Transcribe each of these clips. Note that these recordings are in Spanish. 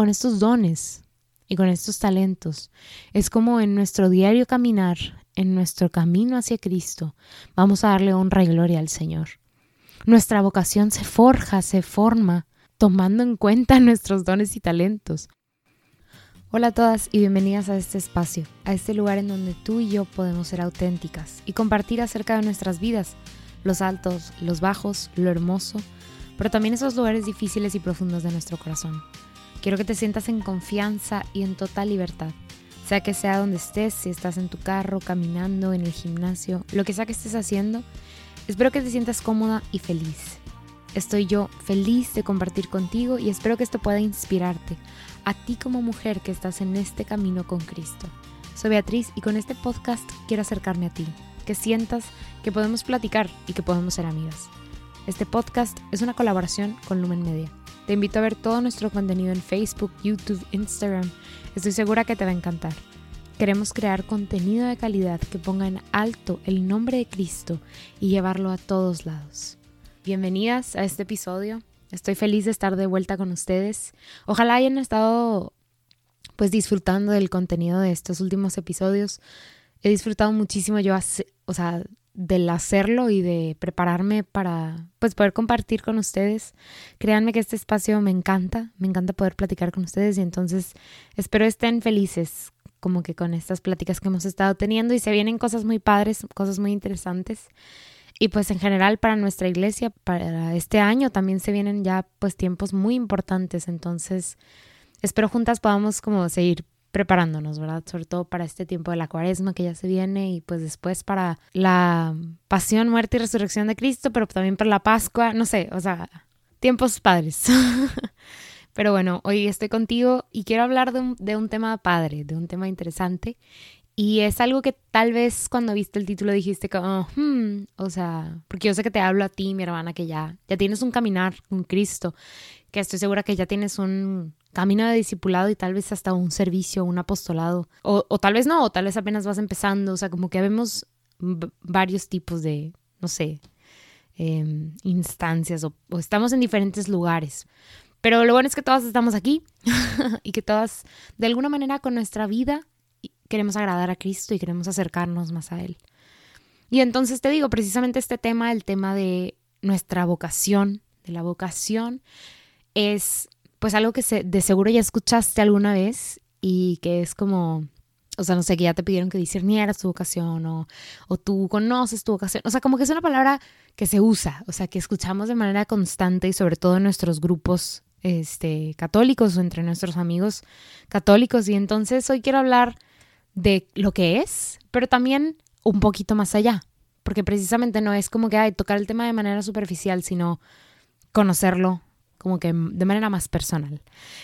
con estos dones y con estos talentos. Es como en nuestro diario caminar, en nuestro camino hacia Cristo, vamos a darle honra y gloria al Señor. Nuestra vocación se forja, se forma, tomando en cuenta nuestros dones y talentos. Hola a todas y bienvenidas a este espacio, a este lugar en donde tú y yo podemos ser auténticas y compartir acerca de nuestras vidas, los altos, los bajos, lo hermoso, pero también esos lugares difíciles y profundos de nuestro corazón. Quiero que te sientas en confianza y en total libertad. Sea que sea donde estés, si estás en tu carro, caminando, en el gimnasio, lo que sea que estés haciendo, espero que te sientas cómoda y feliz. Estoy yo feliz de compartir contigo y espero que esto pueda inspirarte a ti como mujer que estás en este camino con Cristo. Soy Beatriz y con este podcast quiero acercarme a ti, que sientas que podemos platicar y que podemos ser amigas. Este podcast es una colaboración con Lumen Media. Te invito a ver todo nuestro contenido en Facebook, YouTube, Instagram. Estoy segura que te va a encantar. Queremos crear contenido de calidad que ponga en alto el nombre de Cristo y llevarlo a todos lados. Bienvenidas a este episodio. Estoy feliz de estar de vuelta con ustedes. Ojalá hayan estado pues disfrutando del contenido de estos últimos episodios. He disfrutado muchísimo yo, o sea, del hacerlo y de prepararme para pues poder compartir con ustedes. Créanme que este espacio me encanta, me encanta poder platicar con ustedes y entonces espero estén felices como que con estas pláticas que hemos estado teniendo y se vienen cosas muy padres, cosas muy interesantes. Y pues en general para nuestra iglesia, para este año también se vienen ya pues tiempos muy importantes, entonces espero juntas podamos como seguir preparándonos, ¿verdad? Sobre todo para este tiempo de la cuaresma que ya se viene y pues después para la pasión, muerte y resurrección de Cristo, pero también para la Pascua, no sé, o sea, tiempos padres. pero bueno, hoy estoy contigo y quiero hablar de un, tema padre, de un tema interesante. Y es algo que tal vez cuando viste el título dijiste como, hmm", o sea, porque yo sé que te hablo a ti, mi hermana, que ya, ya tienes un caminar con Cristo, que estoy segura que ya tienes un camino de discipulado y tal vez hasta un servicio, un apostolado, o, o tal vez no, o tal vez apenas vas empezando, o sea, como que vemos varios tipos de, no sé, em, instancias o, o estamos en diferentes lugares. Pero lo bueno es que todas estamos aquí y que todas, de alguna manera, con nuestra vida, queremos agradar a Cristo y queremos acercarnos más a Él. Y entonces te digo, precisamente este tema, el tema de nuestra vocación, de la vocación, es pues algo que se, de seguro ya escuchaste alguna vez y que es como, o sea, no sé, que ya te pidieron que discernieras tu vocación o, o tú conoces tu vocación. O sea, como que es una palabra que se usa, o sea, que escuchamos de manera constante y sobre todo en nuestros grupos este, católicos o entre nuestros amigos católicos. Y entonces hoy quiero hablar de lo que es, pero también un poquito más allá, porque precisamente no es como que hay tocar el tema de manera superficial, sino conocerlo como que de manera más personal.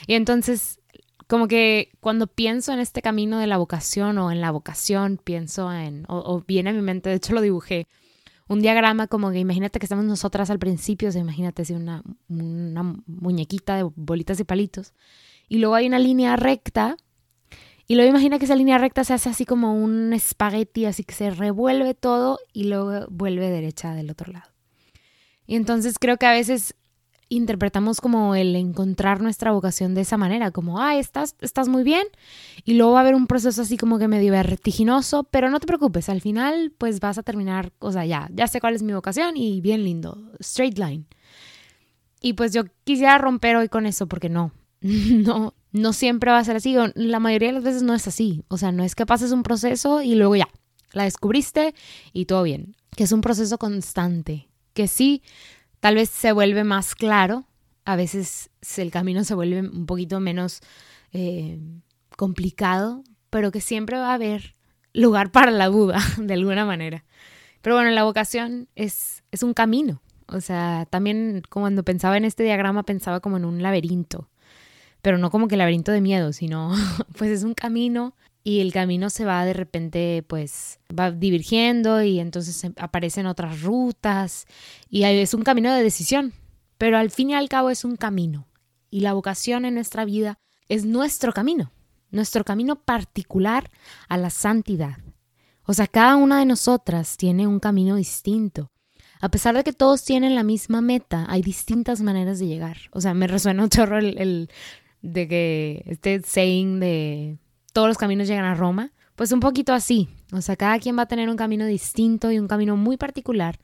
Y entonces, como que cuando pienso en este camino de la vocación o en la vocación, pienso en, o, viene a mi mente, de hecho lo dibujé, un diagrama como que imagínate que estamos nosotras al principio, o sea, imagínate si una, una muñequita de bolitas y palitos, y luego hay una línea recta, y luego imagina que esa línea recta se hace así como un espagueti, así que se revuelve todo y luego vuelve derecha del otro lado. Y entonces creo que a veces interpretamos como el encontrar nuestra vocación de esa manera, como, ah, estás, estás muy bien, y luego va a haber un proceso así como que medio vertiginoso, pero no te preocupes, al final pues vas a terminar, o sea, ya, ya sé cuál es mi vocación y bien lindo, straight line. Y pues yo quisiera romper hoy con eso porque no, no, no siempre va a ser así, la mayoría de las veces no es así, o sea, no es que pases un proceso y luego ya, la descubriste y todo bien, que es un proceso constante, que sí tal vez se vuelve más claro, a veces el camino se vuelve un poquito menos eh, complicado, pero que siempre va a haber lugar para la duda, de alguna manera. Pero bueno, la vocación es, es un camino. O sea, también cuando pensaba en este diagrama pensaba como en un laberinto, pero no como que laberinto de miedo, sino pues es un camino y el camino se va de repente, pues va divergiendo y entonces aparecen otras rutas y es un camino de decisión, pero al fin y al cabo es un camino y la vocación en nuestra vida es nuestro camino, nuestro camino particular a la santidad. O sea, cada una de nosotras tiene un camino distinto. A pesar de que todos tienen la misma meta, hay distintas maneras de llegar. O sea, me resuena un chorro el, de que este saying de todos los caminos llegan a Roma, pues un poquito así. O sea, cada quien va a tener un camino distinto y un camino muy particular,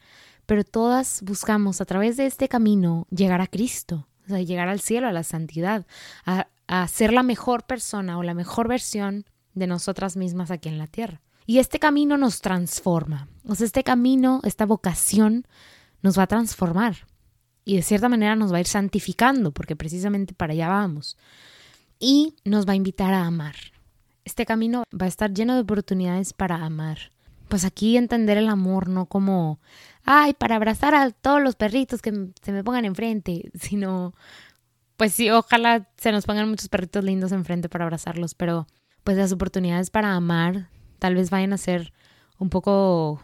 pero todas buscamos a través de este camino llegar a Cristo, o sea, llegar al cielo, a la santidad, a, a ser la mejor persona o la mejor versión de nosotras mismas aquí en la tierra. Y este camino nos transforma. O sea, este camino, esta vocación nos va a transformar. Y de cierta manera nos va a ir santificando, porque precisamente para allá vamos. Y nos va a invitar a amar. Este camino va a estar lleno de oportunidades para amar. Pues aquí entender el amor no como, ay, para abrazar a todos los perritos que se me pongan enfrente, sino, pues sí, ojalá se nos pongan muchos perritos lindos enfrente para abrazarlos, pero pues las oportunidades para amar tal vez vayan a ser un poco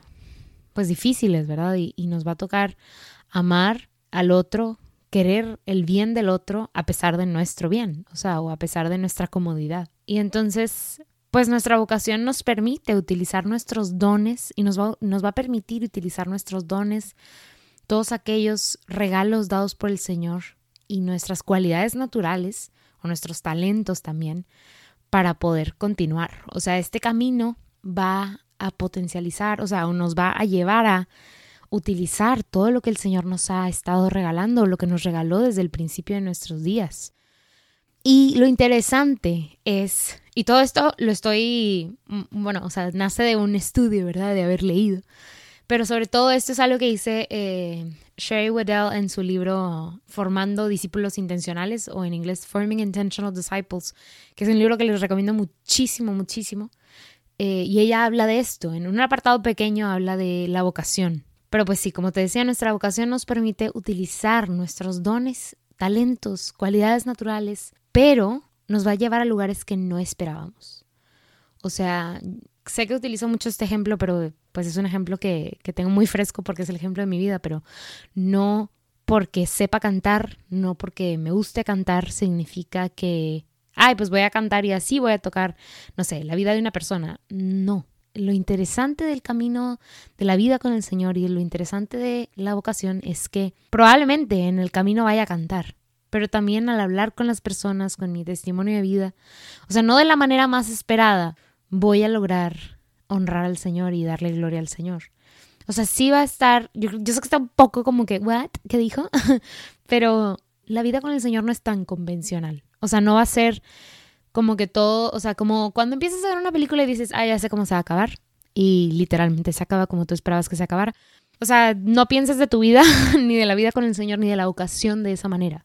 pues difíciles, ¿verdad? Y, nos va a tocar amar al otro, querer el bien del otro a pesar de nuestro bien, o sea, o a pesar de nuestra comodidad. Y entonces, pues nuestra vocación nos permite utilizar nuestros dones y nos va, nos va a permitir utilizar nuestros dones, todos aquellos regalos dados por el Señor y nuestras cualidades naturales o nuestros talentos también para poder continuar. O sea, este camino va a potencializar, o sea, nos va a llevar a utilizar todo lo que el Señor nos ha estado regalando, lo que nos regaló desde el principio de nuestros días. Y lo interesante es, y todo esto lo estoy, mm, bueno, o sea, nace de un estudio, ¿verdad? De haber leído. Pero sobre todo esto es algo que dice eh, Sherry Weddell en su libro Formando Discípulos Intencionales o en inglés Forming Intentional Disciples, que es un libro que les recomiendo muchísimo, muchísimo. Eh, y ella habla de esto, en un apartado pequeño habla de la vocación. Pero pues sí, como te decía, nuestra vocación nos permite utilizar nuestros dones, talentos, cualidades naturales, pero nos va a llevar a lugares que no esperábamos. O sea, sé que utilizo mucho este ejemplo, pero pues es un ejemplo que, que tengo muy fresco porque es el ejemplo de mi vida, pero no porque sepa cantar, no porque me guste cantar, significa que, ay, pues voy a cantar y así voy a tocar, no sé, la vida de una persona. No, lo interesante del camino de la vida con el Señor y lo interesante de la vocación es que probablemente en el camino vaya a cantar, pero también al hablar con las personas, con mi testimonio de vida, o sea, no de la manera más esperada, voy a lograr honrar al Señor y darle gloria al Señor. O sea, sí va a estar, yo, sé que está un poco como que, ¿what? ¿Qué dijo? pero la vida con el Señor no es tan convencional. O sea, no va a ser como que todo, o sea, como cuando empiezas a ver una película y dices, ah, ya sé cómo se va a acabar, y literalmente se acaba como tú esperabas que se acabara. O sea, no pienses de tu vida, ni de la vida con el Señor, ni de la vocación de esa manera.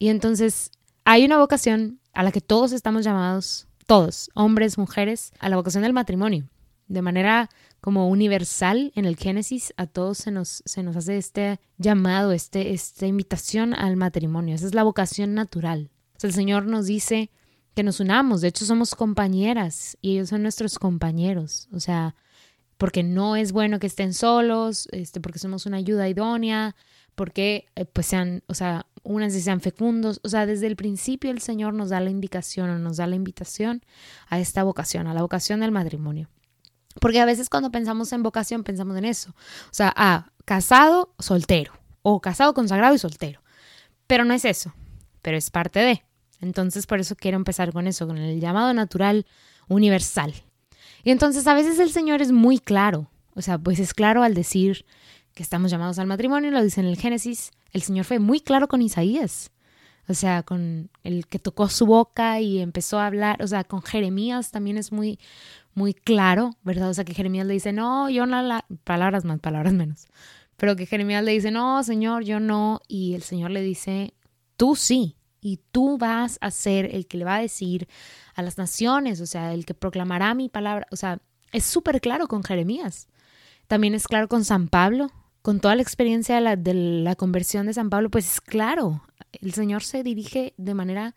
Y entonces, hay una vocación a la que todos estamos llamados, todos, hombres, mujeres, a la vocación del matrimonio. De manera como universal en el Génesis, a todos se nos, se nos hace este llamado, este, esta invitación al matrimonio. Esa es la vocación natural. O sea, el Señor nos dice, que nos unamos. De hecho, somos compañeras y ellos son nuestros compañeros. O sea, porque no es bueno que estén solos, este, porque somos una ayuda idónea, porque eh, pues sean, o sea, unas sean fecundos. O sea, desde el principio el Señor nos da la indicación o nos da la invitación a esta vocación, a la vocación del matrimonio. Porque a veces cuando pensamos en vocación pensamos en eso. O sea, ah, casado, soltero. O casado, consagrado y soltero. Pero no es eso. Pero es parte de. Entonces por eso quiero empezar con eso, con el llamado natural universal. Y entonces a veces el Señor es muy claro, o sea, pues es claro al decir que estamos llamados al matrimonio, lo dice en el Génesis, el Señor fue muy claro con Isaías, o sea, con el que tocó su boca y empezó a hablar, o sea, con Jeremías también es muy, muy claro, ¿verdad? O sea, que Jeremías le dice, no, yo no, la... palabras más, palabras menos, pero que Jeremías le dice, no, Señor, yo no, y el Señor le dice, tú sí, y tú vas a ser el que le va a decir a las naciones, o sea, el que proclamará mi palabra, o sea, es súper claro con Jeremías. También es claro con San Pablo, con toda la experiencia de la, conversión de San Pablo, pues es claro, el Señor se dirige de manera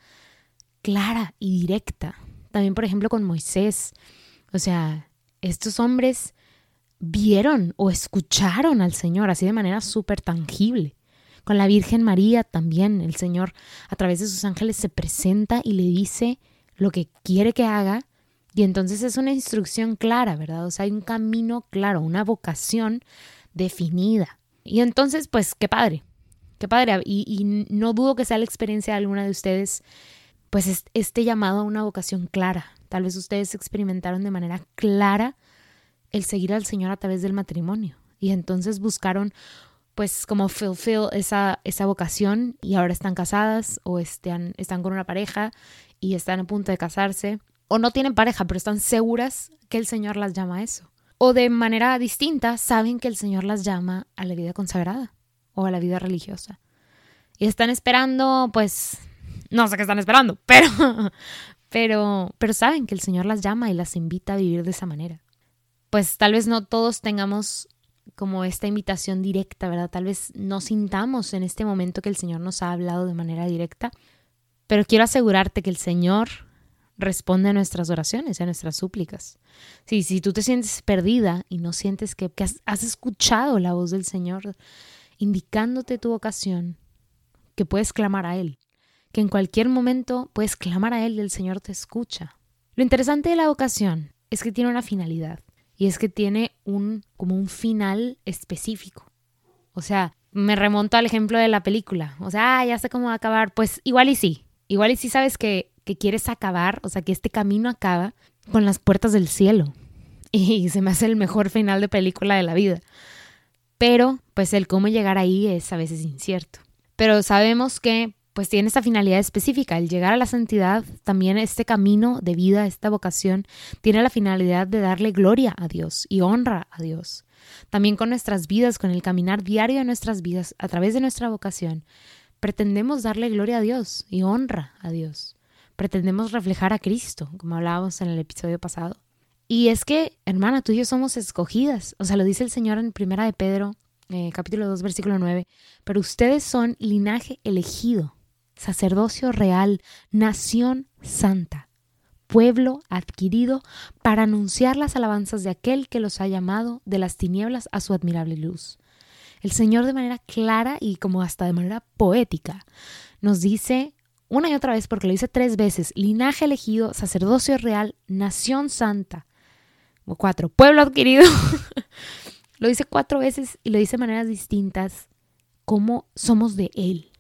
clara y directa. También, por ejemplo, con Moisés. O sea, estos hombres vieron o escucharon al Señor así de manera súper tangible. Con la Virgen María también el Señor a través de sus ángeles se presenta y le dice lo que quiere que haga y entonces es una instrucción clara, ¿verdad? O sea, hay un camino claro, una vocación definida. Y entonces, pues, qué padre, qué padre. Y, no dudo que sea la experiencia de alguna de ustedes, pues este llamado a una vocación clara. Tal vez ustedes experimentaron de manera clara el seguir al Señor a través del matrimonio. Y entonces buscaron pues como fulfill esa, esa vocación y ahora están casadas o están, están con una pareja y están a punto de casarse o no tienen pareja pero están seguras que el Señor las llama a eso. O de manera distinta saben que el Señor las llama a la vida consagrada o a la vida religiosa. Y están esperando, pues, no sé qué están esperando, pero, pero, pero saben que el Señor las llama y las invita a vivir de esa manera. Pues tal vez no todos tengamos como esta invitación directa, ¿verdad? Tal vez no sintamos en este momento que el Señor nos ha hablado de manera directa, pero quiero asegurarte que el Señor responde a nuestras oraciones, a nuestras súplicas. Sí, si tú te sientes perdida y no sientes que, has, has, escuchado la voz del Señor indicándote tu vocación, que puedes clamar a Él, que en cualquier momento puedes clamar a Él y el Señor te escucha. Lo interesante de la vocación es que tiene una finalidad. Y es que tiene un, como un final específico. O sea, me remonto al ejemplo de la película. O sea, ah, ya sé cómo va a acabar. Pues igual y sí. Igual y sí sabes que, que quieres acabar, o sea, que este camino acaba con las puertas del cielo. Y se me hace el mejor final de película de la vida. Pero, pues el cómo llegar ahí es a veces incierto. Pero sabemos que pues tiene esta finalidad específica. El llegar a la santidad, también este camino de vida, esta vocación, tiene la finalidad de darle gloria a Dios y honra a Dios. También con nuestras vidas, con el caminar diario de nuestras vidas, a través de nuestra vocación, pretendemos darle gloria a Dios y honra a Dios. Pretendemos reflejar a Cristo, como hablábamos en el episodio pasado. Y es que, hermana, tú y yo somos escogidas. O sea, lo dice el Señor en Primera de Pedro, eh, capítulo 2, versículo 9. Pero ustedes son linaje elegido sacerdocio real, nación santa, pueblo adquirido para anunciar las alabanzas de aquel que los ha llamado de las tinieblas a su admirable luz. El Señor de manera clara y como hasta de manera poética nos dice una y otra vez, porque lo dice tres veces, linaje elegido, sacerdocio real, nación santa. O cuatro, pueblo adquirido. lo dice cuatro veces y lo dice de maneras distintas, como somos de Él.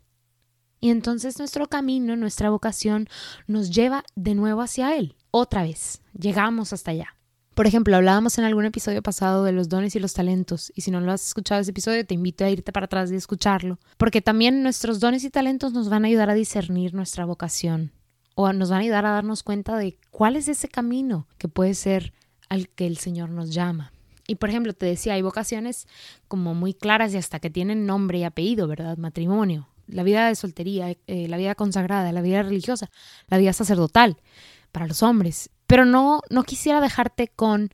Y entonces nuestro camino, nuestra vocación nos lleva de nuevo hacia Él. Otra vez, llegamos hasta allá. Por ejemplo, hablábamos en algún episodio pasado de los dones y los talentos, y si no lo has escuchado ese episodio, te invito a irte para atrás y escucharlo, porque también nuestros dones y talentos nos van a ayudar a discernir nuestra vocación, o nos van a ayudar a darnos cuenta de cuál es ese camino que puede ser al que el Señor nos llama. Y por ejemplo, te decía, hay vocaciones como muy claras y hasta que tienen nombre y apellido, ¿verdad? Matrimonio, la vida de soltería, eh, la vida consagrada, la vida religiosa, la vida sacerdotal para los hombres. Pero no, no quisiera dejarte con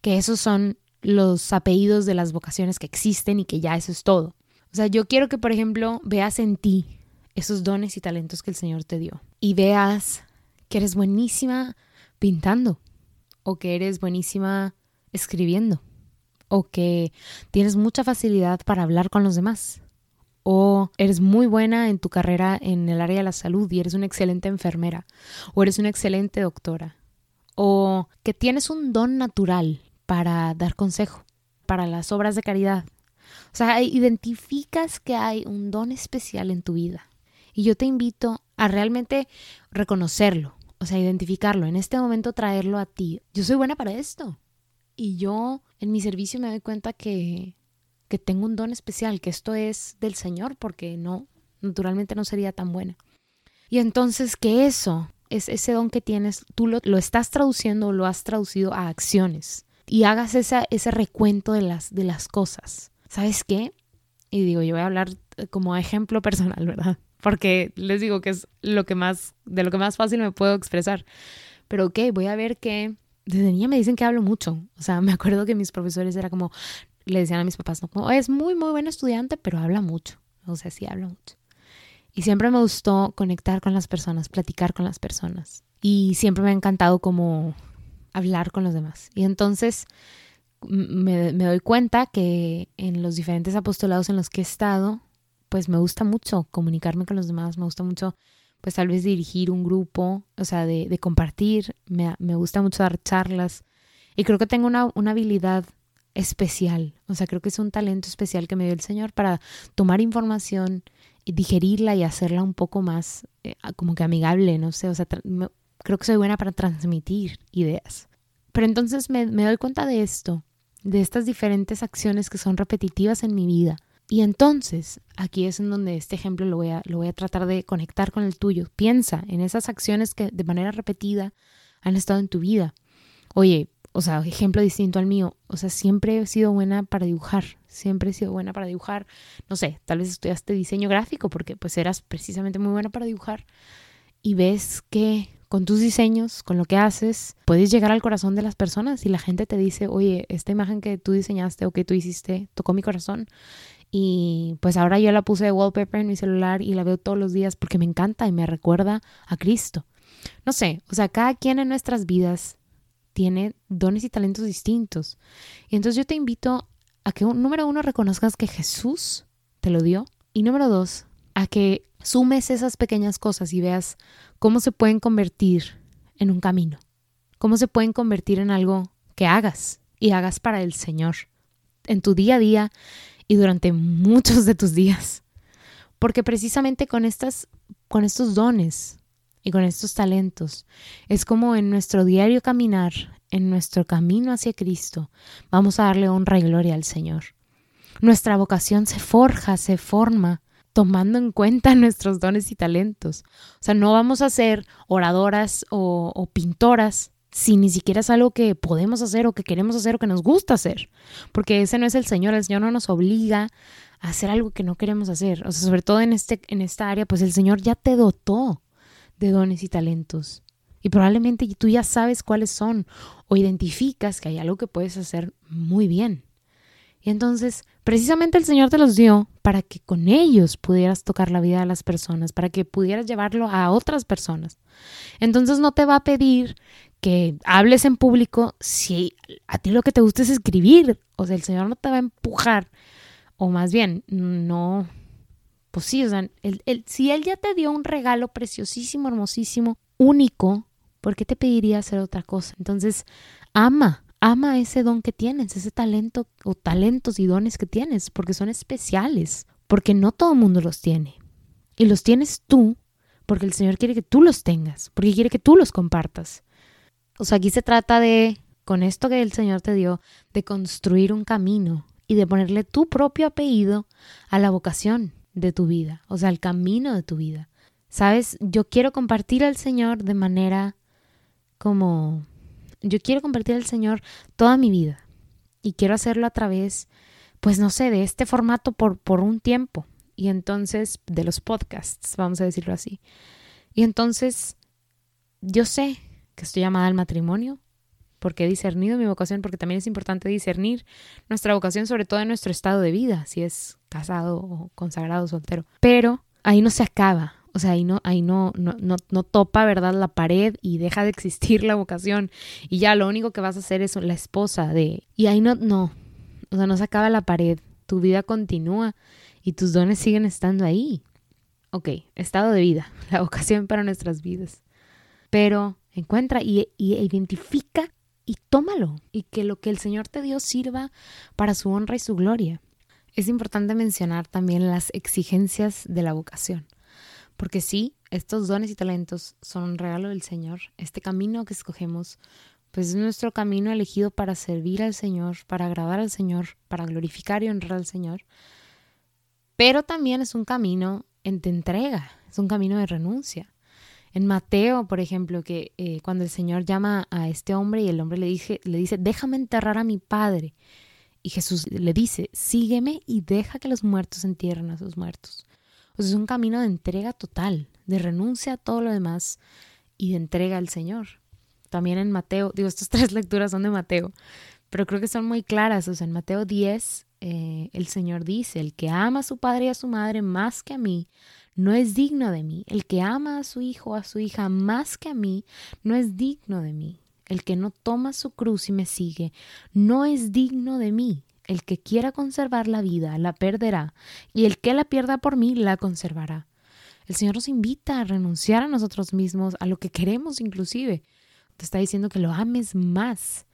que esos son los apellidos de las vocaciones que existen y que ya eso es todo. O sea, yo quiero que, por ejemplo, veas en ti esos dones y talentos que el Señor te dio y veas que eres buenísima pintando o que eres buenísima escribiendo o que tienes mucha facilidad para hablar con los demás o eres muy buena en tu carrera en el área de la salud y eres una excelente enfermera, o eres una excelente doctora, o que tienes un don natural para dar consejo, para las obras de caridad. O sea, identificas que hay un don especial en tu vida. Y yo te invito a realmente reconocerlo, o sea, identificarlo, en este momento traerlo a ti. Yo soy buena para esto. Y yo en mi servicio me doy cuenta que que tengo un don especial, que esto es del Señor, porque no, naturalmente no sería tan buena. Y entonces que eso, es ese don que tienes, tú lo, estás traduciendo o lo has traducido a acciones y hagas esa, ese recuento de las, de las cosas. ¿Sabes qué? Y digo, yo voy a hablar como ejemplo personal, ¿verdad? Porque les digo que es lo que más, de lo que más fácil me puedo expresar. Pero ok, voy a ver que desde niña me dicen que hablo mucho. O sea, me acuerdo que mis profesores era como, le decían a mis papás, no, es muy, muy buen estudiante, pero habla mucho. O sea, sí habla mucho. Y siempre me gustó conectar con las personas, platicar con las personas. Y siempre me ha encantado como hablar con los demás. Y entonces me, doy cuenta que en los diferentes apostolados en los que he estado, pues me gusta mucho comunicarme con los demás, me gusta mucho pues tal vez dirigir un grupo, o sea, de, de compartir, me, me, gusta mucho dar charlas y creo que tengo una, una habilidad especial. O sea, creo que es un talento especial que me dio el Señor para tomar información digerirla y hacerla un poco más eh, como que amigable, no sé. O sea, creo que soy buena para transmitir ideas. Pero entonces me, doy cuenta de esto, de estas diferentes acciones que son repetitivas en mi vida. Y entonces, aquí es en donde este ejemplo lo voy, a, lo voy a tratar de conectar con el tuyo. Piensa en esas acciones que de manera repetida han estado en tu vida. Oye, o sea, ejemplo distinto al mío. O sea, siempre he sido buena para dibujar. Siempre he sido buena para dibujar. No sé, tal vez estudiaste diseño gráfico porque pues eras precisamente muy buena para dibujar. Y ves que con tus diseños, con lo que haces, puedes llegar al corazón de las personas y la gente te dice, oye, esta imagen que tú diseñaste o que tú hiciste tocó mi corazón. Y pues ahora yo la puse de wallpaper en mi celular y la veo todos los días porque me encanta y me recuerda a Cristo. No sé, o sea, cada quien en nuestras vidas tiene dones y talentos distintos. Y entonces yo te invito a que, número uno, reconozcas que Jesús te lo dio. Y número dos, a que sumes esas pequeñas cosas y veas cómo se pueden convertir en un camino. Cómo se pueden convertir en algo que hagas y hagas para el Señor. En tu día a día y durante muchos de tus días. Porque precisamente con, estas, con estos dones y con estos talentos. Es como en nuestro diario caminar, en nuestro camino hacia Cristo, vamos a darle honra y gloria al Señor. Nuestra vocación se forja, se forma, tomando en cuenta nuestros dones y talentos. O sea, no vamos a ser oradoras o, pintoras si ni siquiera es algo que podemos hacer o que queremos hacer o que nos gusta hacer. Porque ese no es el Señor, el Señor no nos obliga a hacer algo que no queremos hacer. O sea, sobre todo en, este, en esta área, pues el Señor ya te dotó de dones y talentos. Y probablemente tú ya sabes cuáles son o identificas que hay algo que puedes hacer muy bien. Y entonces, precisamente el Señor te los dio para que con ellos pudieras tocar la vida de las personas, para que pudieras llevarlo a otras personas. Entonces no te va a pedir que hables en público si a ti lo que te gusta es escribir. O sea, el Señor no te va a empujar, o más bien, no, pues o sea, si Él ya te dio un regalo preciosísimo, hermosísimo, único, ¿por qué te pediría hacer otra cosa? Entonces, ama, ama ese don que tienes, ese talento o talentos y dones que tienes, porque son especiales, porque no todo el mundo los tiene. Y los tienes tú, porque el Señor quiere que tú los tengas, porque quiere que tú los compartas. O sea, aquí se trata de, con esto que el Señor te dio, de construir un camino y de ponerle tu propio apellido a la vocación de tu vida, o sea, el camino de tu vida. Sabes, yo quiero compartir al Señor de manera como, yo quiero compartir al Señor toda mi vida y quiero hacerlo a través, pues no sé, de este formato por, por un tiempo y entonces de los podcasts, vamos a decirlo así. Y entonces, yo sé que estoy llamada al matrimonio, porque he discernido mi vocación, porque también es importante discernir nuestra vocación, sobre todo en nuestro estado de vida, si es casado o consagrado, soltero. Pero ahí no se acaba, o sea, ahí no, ahí no, no, no, topa, ¿verdad? La pared y deja de existir la vocación y ya lo único que vas a hacer es la esposa de... Y ahí no, no, o sea, no se acaba la pared, tu vida continúa y tus dones siguen estando ahí. Ok, estado de vida, la vocación para nuestras vidas. Pero encuentra y, y identifica y tómalo y que lo que el Señor te dio sirva para su honra y su gloria. Es importante mencionar también las exigencias de la vocación, porque sí, estos dones y talentos son un regalo del Señor. Este camino que escogemos, pues es nuestro camino elegido para servir al Señor, para agradar al Señor, para glorificar y honrar al Señor. Pero también es un camino en de entrega, es un camino de renuncia. En Mateo, por ejemplo, que eh, cuando el Señor llama a este hombre y el hombre le, dice, le dice, déjame enterrar a mi padre. Y Jesús le dice, sígueme y deja que los muertos entierren a sus muertos. O sea, es un camino de entrega total, de renuncia a todo lo demás y de entrega al Señor. También en Mateo, digo, estas tres lecturas son de Mateo, pero creo que son muy claras. O sea, en Mateo 10, eh, el Señor dice, el que ama a su padre y a su madre más que a mí, no es digno de mí. El que ama a su hijo o a su hija más que a mí, no es digno de mí. El que no toma su cruz y me sigue, no es digno de mí. El que quiera conservar la vida, la perderá, y el que la pierda por mí, la conservará. El Señor nos invita a renunciar a nosotros mismos, a lo que queremos inclusive. Te está diciendo que lo ames más.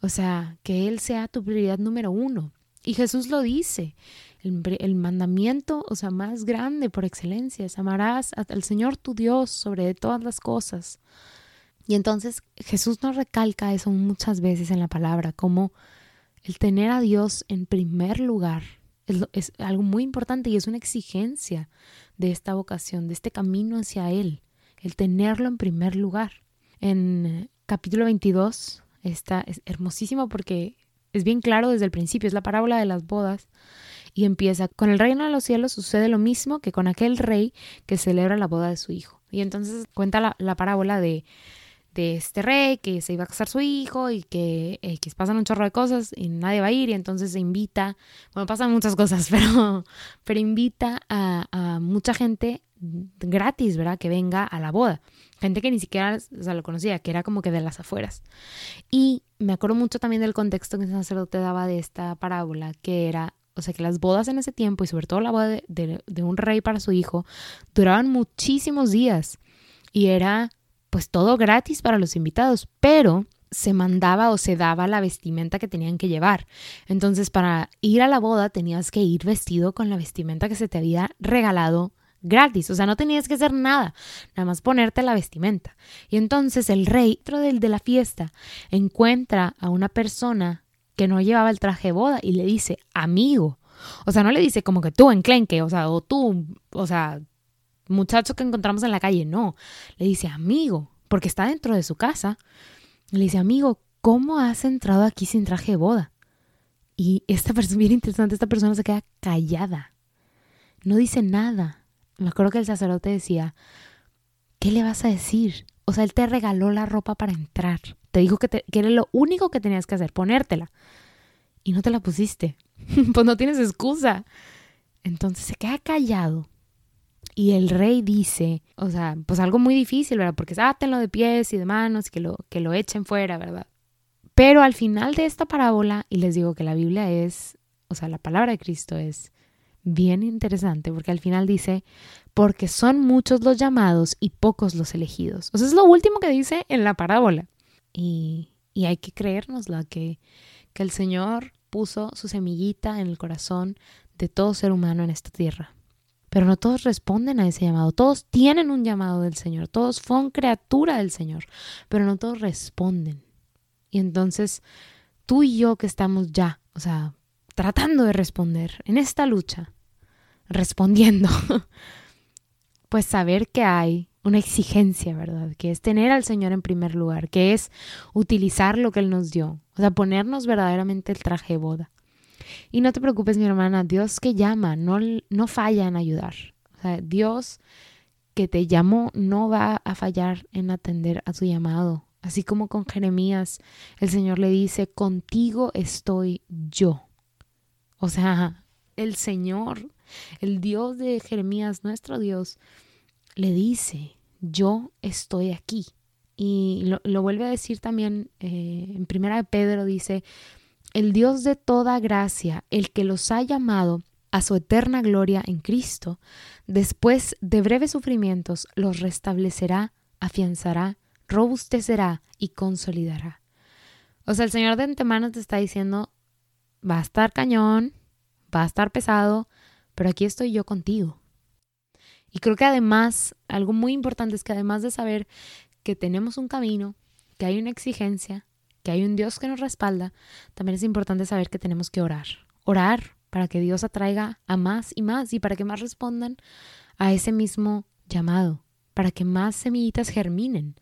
O sea, que Él sea tu prioridad número uno. Y Jesús lo dice. El, mandamiento, o sea, más grande por excelencia es amarás al Señor tu Dios sobre todas las cosas. Y entonces Jesús nos recalca eso muchas veces en la palabra, como el tener a Dios en primer lugar es, es, algo muy importante y es una exigencia de esta vocación, de este camino hacia Él, el tenerlo en primer lugar. En capítulo 22 está es hermosísimo porque es bien claro desde el principio, es la parábola de las bodas y empieza, con el reino de los cielos sucede lo mismo que con aquel rey que celebra la boda de su hijo. Y entonces cuenta la, la parábola de, de este rey que se iba a casar su hijo y que, eh, que pasan un chorro de cosas y nadie va a ir y entonces se invita, bueno, pasan muchas cosas, pero, pero invita a, mucha gente gratis, ¿verdad? Que venga a la boda. Gente que ni siquiera o lo conocía, que era como que de las afueras. Y me acuerdo mucho también del contexto que el sacerdote daba de esta parábola, que era, o sea, que las bodas en ese tiempo, y sobre todo la boda de un rey para su hijo, duraban muchísimos días. Y era pues todo gratis para los invitados, pero se mandaba o se daba la vestimenta que tenían que llevar. Entonces, para ir a la boda tenías que ir vestido con la vestimenta que se te había regalado gratis, o sea, no tenías que hacer nada, nada más ponerte la vestimenta. Y entonces el rey, dentro del de la fiesta, encuentra a una persona que no llevaba el traje de boda y le dice, amigo. O sea, no le dice como que tú enclenque, o sea, o tú, o sea, muchacho que encontramos en la calle, no. Le dice, amigo, porque está dentro de su casa. Le dice, amigo, ¿cómo has entrado aquí sin traje de boda? Y esta persona, bien interesante, esta persona se queda callada. No dice nada. Me acuerdo que el sacerdote decía, ¿qué le vas a decir? O sea, él te regaló la ropa para entrar. Te dijo que, que era lo único que tenías que hacer, ponértela. Y no te la pusiste. pues no tienes excusa. Entonces se queda callado. Y el rey dice, o sea, pues algo muy difícil, ¿verdad? Porque sátenlo de pies y de manos que lo, que lo echen fuera, ¿verdad? Pero al final de esta parábola, y les digo que la Biblia es, o sea, la palabra de Cristo es bien interesante porque al final dice, porque son muchos los llamados y pocos los elegidos. O sea, es lo último que dice en la parábola. Y, y hay que creérnosla, que, que el Señor puso su semillita en el corazón de todo ser humano en esta tierra. Pero no todos responden a ese llamado. Todos tienen un llamado del Señor. Todos son criatura del Señor. Pero no todos responden. Y entonces tú y yo que estamos ya, o sea, tratando de responder en esta lucha, respondiendo, pues saber que hay una exigencia, ¿verdad? Que es tener al Señor en primer lugar, que es utilizar lo que Él nos dio, o sea, ponernos verdaderamente el traje de boda. Y no te preocupes, mi hermana, Dios que llama, no, no falla en ayudar. O sea, Dios que te llamó no va a fallar en atender a su llamado. Así como con Jeremías, el Señor le dice, contigo estoy yo. O sea, el Señor, el Dios de Jeremías, nuestro Dios, le dice, yo estoy aquí. Y lo, vuelve a decir también eh, en primera Pedro, dice, el Dios de toda gracia, el que los ha llamado a su eterna gloria en Cristo, después de breves sufrimientos los restablecerá, afianzará, robustecerá y consolidará. O sea, el Señor de antemano te está diciendo, va a estar cañón, va a estar pesado, pero aquí estoy yo contigo. Y creo que además, algo muy importante es que además de saber que tenemos un camino, que hay una exigencia, que hay un Dios que nos respalda, también es importante saber que tenemos que orar. Orar para que Dios atraiga a más y más y para que más respondan a ese mismo llamado, para que más semillitas germinen,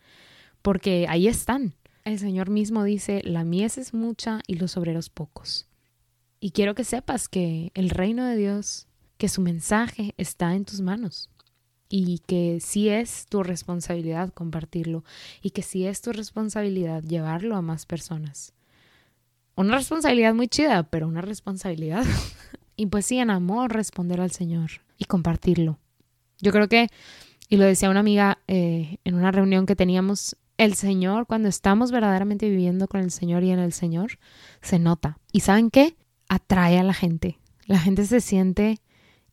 porque ahí están. El Señor mismo dice, la mies es mucha y los obreros pocos. Y quiero que sepas que el reino de Dios, que su mensaje está en tus manos y que sí es tu responsabilidad compartirlo y que sí es tu responsabilidad llevarlo a más personas. Una responsabilidad muy chida, pero una responsabilidad. y pues sí, en amor responder al Señor y compartirlo. Yo creo que, y lo decía una amiga eh, en una reunión que teníamos, el Señor, cuando estamos verdaderamente viviendo con el Señor y en el Señor, se nota. ¿Y saben qué? Atrae a la gente. La gente se siente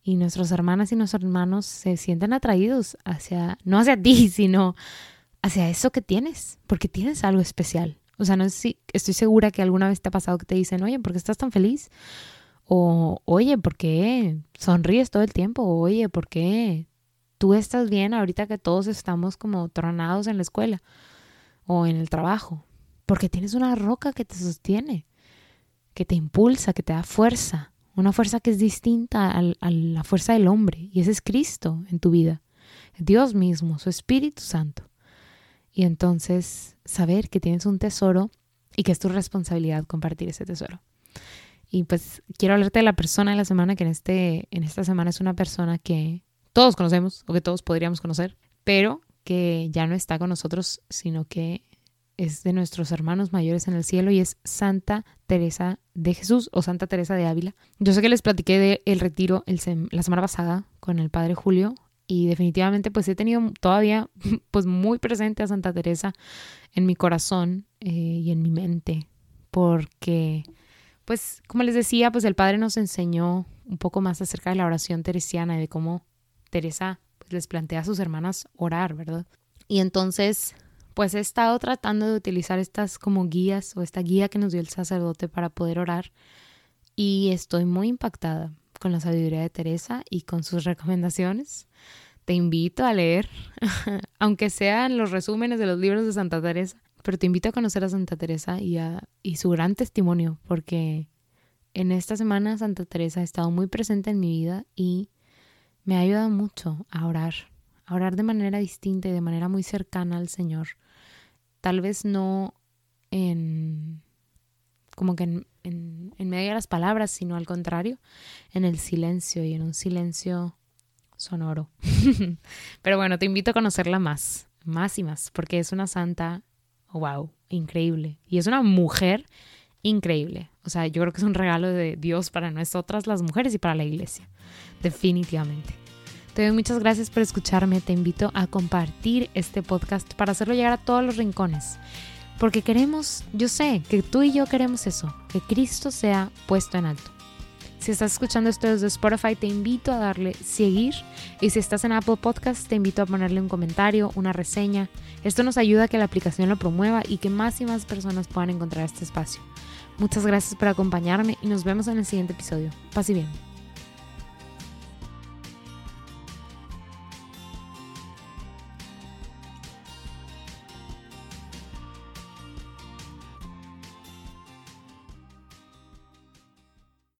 y nuestros hermanas y nuestros hermanos se sienten atraídos hacia, no hacia ti, sino hacia eso que tienes, porque tienes algo especial. O sea, no sé si estoy segura que alguna vez te ha pasado que te dicen, oye, ¿por qué estás tan feliz? O, oye, ¿por qué sonríes todo el tiempo? O, oye, ¿por qué tú estás bien ahorita que todos estamos como tronados en la escuela o en el trabajo? Porque tienes una roca que te sostiene, que te impulsa, que te da fuerza. Una fuerza que es distinta a la fuerza del hombre. Y ese es Cristo en tu vida. Dios mismo, su Espíritu Santo. Y entonces saber que tienes un tesoro y que es tu responsabilidad compartir ese tesoro. Y pues quiero hablarte de la persona de la semana que en, este, en esta semana es una persona que todos conocemos o que todos podríamos conocer, pero que ya no está con nosotros, sino que es de nuestros hermanos mayores en el cielo y es Santa Teresa de Jesús o Santa Teresa de Ávila. Yo sé que les platiqué del el retiro la semana pasada con el padre Julio y definitivamente pues he tenido todavía pues muy presente a Santa Teresa en mi corazón eh, y en mi mente porque pues como les decía pues el padre nos enseñó un poco más acerca de la oración teresiana y de cómo Teresa pues, les plantea a sus hermanas orar, ¿verdad? Y entonces pues he estado tratando de utilizar estas como guías o esta guía que nos dio el sacerdote para poder orar y estoy muy impactada con la sabiduría de Teresa y con sus recomendaciones. Te invito a leer, aunque sean los resúmenes de los libros de Santa Teresa, pero te invito a conocer a Santa Teresa y, a, y su gran testimonio, porque en esta semana Santa Teresa ha estado muy presente en mi vida y me ha ayudado mucho a orar, orar de manera distinta y de manera muy cercana al Señor. Tal vez no en como que en, en, medio de las palabras, sino al contrario, en el silencio y en un silencio sonoro. Pero bueno, te invito a conocerla más, más y más, porque es una santa, wow, increíble. Y es una mujer increíble. O sea, yo creo que es un regalo de Dios para nosotras las mujeres y para la iglesia, definitivamente. Te doy muchas gracias por escucharme. Te invito a compartir este podcast para hacerlo llegar a todos los rincones. Porque queremos, yo sé que tú y yo queremos eso, que Cristo sea puesto en alto. Si estás escuchando esto desde Spotify, te invito a darle seguir. Y si estás en Apple Podcast, te invito a ponerle un comentario, una reseña. Esto nos ayuda a que la aplicación lo promueva y que más y más personas puedan encontrar este espacio. Muchas gracias por acompañarme y nos vemos en el siguiente episodio. Paz y bien.